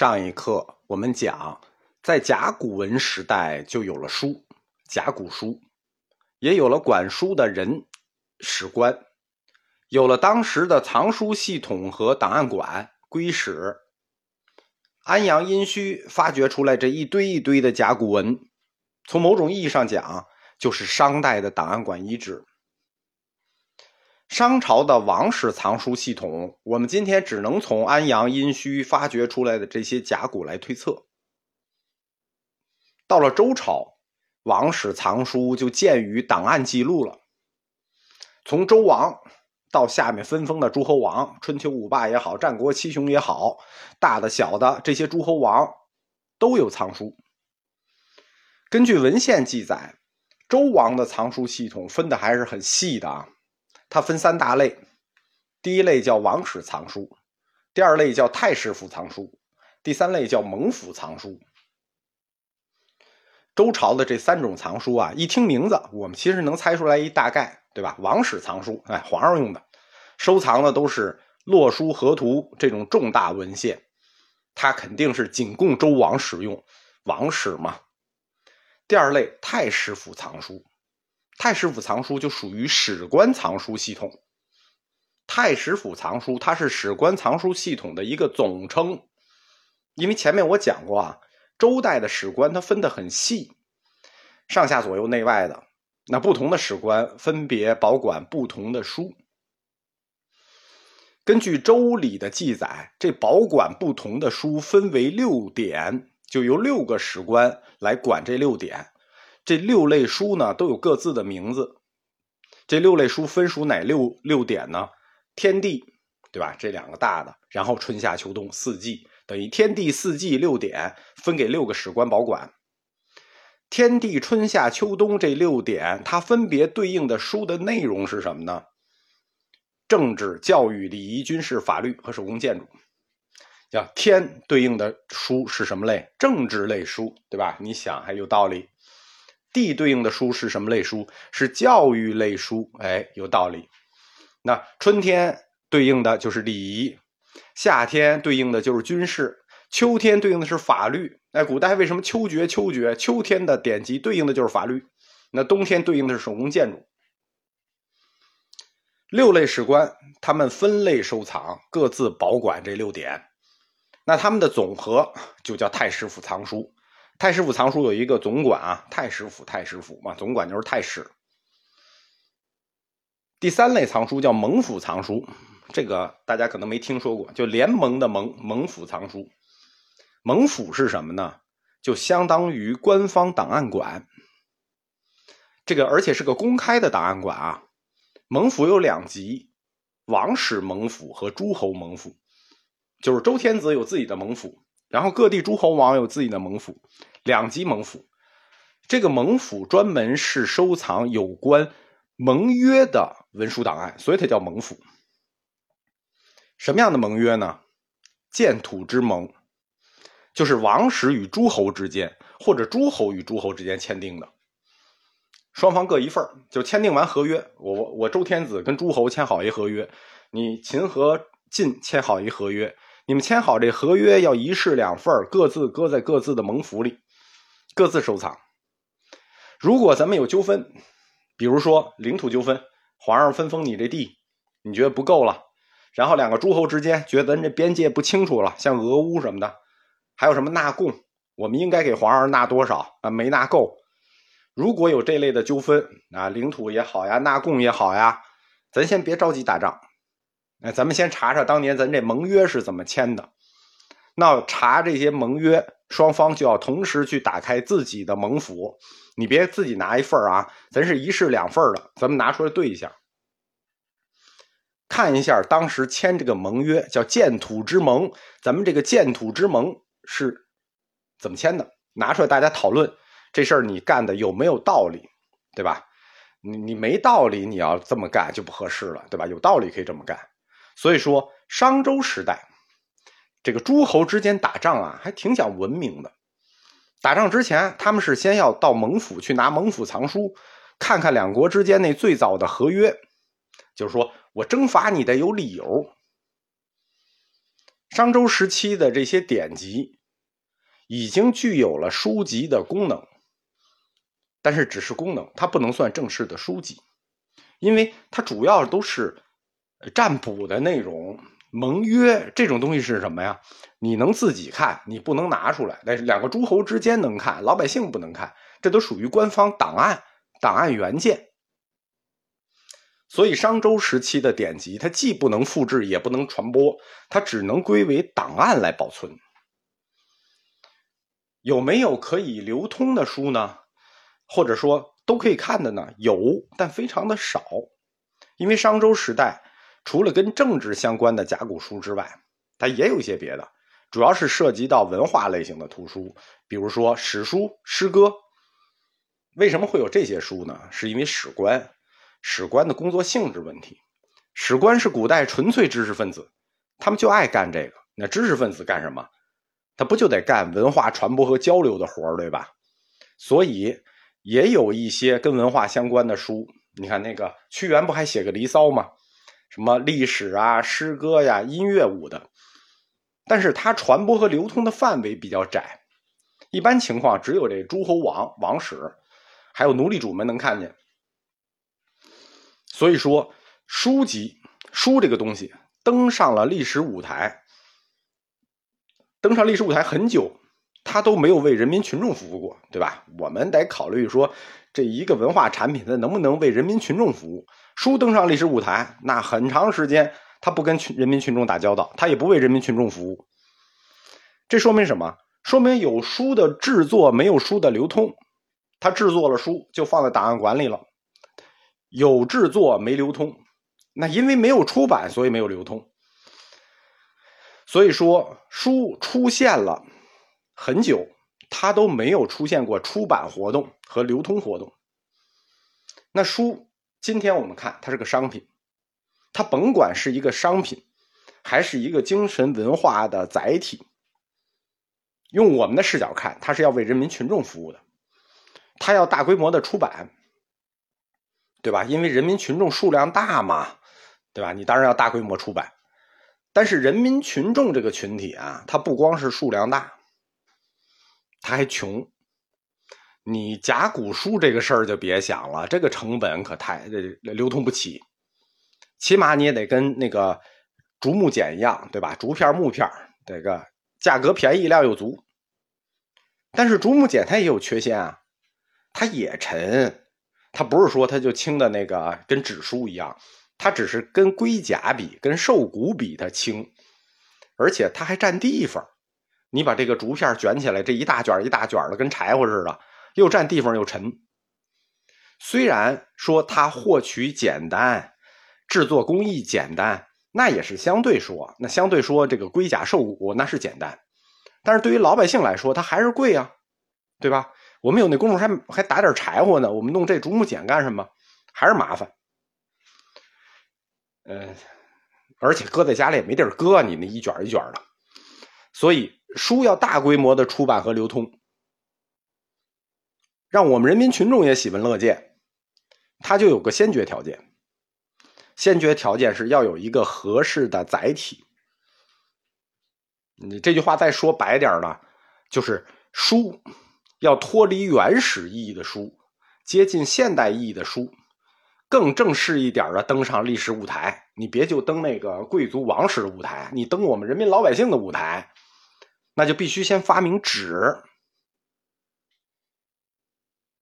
上一课我们讲，在甲骨文时代就有了书，甲骨书，也有了管书的人，史官，有了当时的藏书系统和档案馆，归史。安阳殷墟发掘出来这一堆一堆的甲骨文，从某种意义上讲，就是商代的档案馆遗址。商朝的王室藏书系统，我们今天只能从安阳殷墟发掘出来的这些甲骨来推测。到了周朝，王室藏书就见于档案记录了。从周王到下面分封的诸侯王，春秋五霸也好，战国七雄也好，大的小的这些诸侯王都有藏书。根据文献记载，周王的藏书系统分的还是很细的啊。它分三大类，第一类叫王室藏书，第二类叫太师府藏书，第三类叫蒙府藏书。周朝的这三种藏书啊，一听名字，我们其实能猜出来一大概，对吧？王室藏书，哎，皇上用的，收藏的都是洛书、河图这种重大文献，它肯定是仅供周王使用，王室嘛。第二类太师府藏书。太师府藏书就属于史官藏书系统。太师府藏书它是史官藏书系统的一个总称，因为前面我讲过啊，周代的史官它分得很细，上下左右内外的，那不同的史官分别保管不同的书。根据《周礼》的记载，这保管不同的书分为六点，就由六个史官来管这六点。这六类书呢，都有各自的名字。这六类书分属哪六六点呢？天地，对吧？这两个大的，然后春夏秋冬四季，等于天地四季六点分给六个史官保管。天地春夏秋冬这六点，它分别对应的书的内容是什么呢？政治、教育、礼仪、军事、法律和手工建筑。叫天对应的书是什么类？政治类书，对吧？你想还有道理。地对应的书是什么类书？是教育类书。哎，有道理。那春天对应的就是礼仪，夏天对应的就是军事，秋天对应的是法律。哎，古代为什么秋决？秋决，秋天的典籍对应的就是法律。那冬天对应的是手工建筑。六类史官，他们分类收藏，各自保管这六点。那他们的总和就叫太师府藏书。太师府藏书有一个总管啊，太师府太师府嘛，总管就是太史。第三类藏书叫蒙府藏书，这个大家可能没听说过，就联盟的盟蒙府藏书。蒙府是什么呢？就相当于官方档案馆。这个而且是个公开的档案馆啊。蒙府有两级，王室蒙府和诸侯蒙府，就是周天子有自己的蒙府，然后各地诸侯王有自己的盟府。两级盟府，这个盟府专门是收藏有关盟约的文书档案，所以它叫盟府。什么样的盟约呢？建土之盟，就是王室与诸侯之间，或者诸侯与诸侯之间签订的，双方各一份就签订完合约。我我周天子跟诸侯签好一合约，你秦和晋签好一合约，你们签好这合约要一式两份各自搁在各自的盟府里。各自收藏。如果咱们有纠纷，比如说领土纠纷，皇上分封你这地，你觉得不够了，然后两个诸侯之间觉得咱这边界不清楚了，像俄乌什么的，还有什么纳贡，我们应该给皇上纳多少啊？没纳够。如果有这类的纠纷啊，领土也好呀，纳贡也好呀，咱先别着急打仗，哎，咱们先查查当年咱这盟约是怎么签的。那查这些盟约，双方就要同时去打开自己的盟府，你别自己拿一份啊，咱是一式两份的，咱们拿出来对一下，看一下当时签这个盟约叫建土之盟，咱们这个建土之盟是怎么签的？拿出来大家讨论这事儿，你干的有没有道理，对吧？你你没道理，你要这么干就不合适了，对吧？有道理可以这么干。所以说商周时代。这个诸侯之间打仗啊，还挺讲文明的。打仗之前，他们是先要到蒙府去拿蒙府藏书，看看两国之间那最早的合约，就是说我征伐你得有理由。商周时期的这些典籍已经具有了书籍的功能，但是只是功能，它不能算正式的书籍，因为它主要都是占卜的内容、盟约这种东西是什么呀？你能自己看，你不能拿出来，但是两个诸侯之间能看，老百姓不能看，这都属于官方档案、档案原件。所以，商周时期的典籍，它既不能复制，也不能传播，它只能归为档案来保存。有没有可以流通的书呢？或者说都可以看的呢？有，但非常的少。因为商周时代，除了跟政治相关的甲骨书之外，它也有一些别的，主要是涉及到文化类型的图书，比如说史书、诗歌。为什么会有这些书呢？是因为史官。史官的工作性质问题，史官是古代纯粹知识分子，他们就爱干这个。那知识分子干什么？他不就得干文化传播和交流的活儿对吧？所以也有一些跟文化相关的书。你看那个屈原不还写个《离骚》吗？什么历史啊、诗歌呀、音乐舞的，但是它传播和流通的范围比较窄，一般情况只有这诸侯王王室，还有奴隶主们能看见。所以说，书籍书这个东西登上了历史舞台，登上历史舞台很久，它都没有为人民群众服务过，对吧？我们得考虑说，这一个文化产品它能不能为人民群众服务？书登上历史舞台，那很长时间它不跟群人民群众打交道，它也不为人民群众服务。这说明什么？说明有书的制作，没有书的流通。他制作了书，就放在档案馆里了。有制作没流通，那因为没有出版，所以没有流通。所以说，书出现了很久，它都没有出现过出版活动和流通活动。那书今天我们看，它是个商品，它甭管是一个商品，还是一个精神文化的载体，用我们的视角看，它是要为人民群众服务的，它要大规模的出版。对吧？因为人民群众数量大嘛，对吧？你当然要大规模出版。但是人民群众这个群体啊，它不光是数量大，他还穷。你甲骨书这个事儿就别想了，这个成本可太流通不起。起码你也得跟那个竹木简一样，对吧？竹片木片这个价格便宜，量又足。但是竹木简它也有缺陷啊，它也沉。它不是说它就轻的那个跟纸书一样，它只是跟龟甲比、跟兽骨比它轻，而且它还占地方。你把这个竹片卷起来，这一大卷一大卷的，跟柴火似的，又占地方又沉。虽然说它获取简单，制作工艺简单，那也是相对说，那相对说这个龟甲兽骨那是简单，但是对于老百姓来说，它还是贵啊，对吧？我们有那功夫还还打点柴火呢，我们弄这竹木简干什么？还是麻烦。嗯，而且搁在家里也没地儿搁，你那一卷一卷的。所以书要大规模的出版和流通，让我们人民群众也喜闻乐见，它就有个先决条件。先决条件是要有一个合适的载体。你这句话再说白点呢，就是书。要脱离原始意义的书，接近现代意义的书，更正式一点的登上历史舞台。你别就登那个贵族王室的舞台，你登我们人民老百姓的舞台，那就必须先发明纸。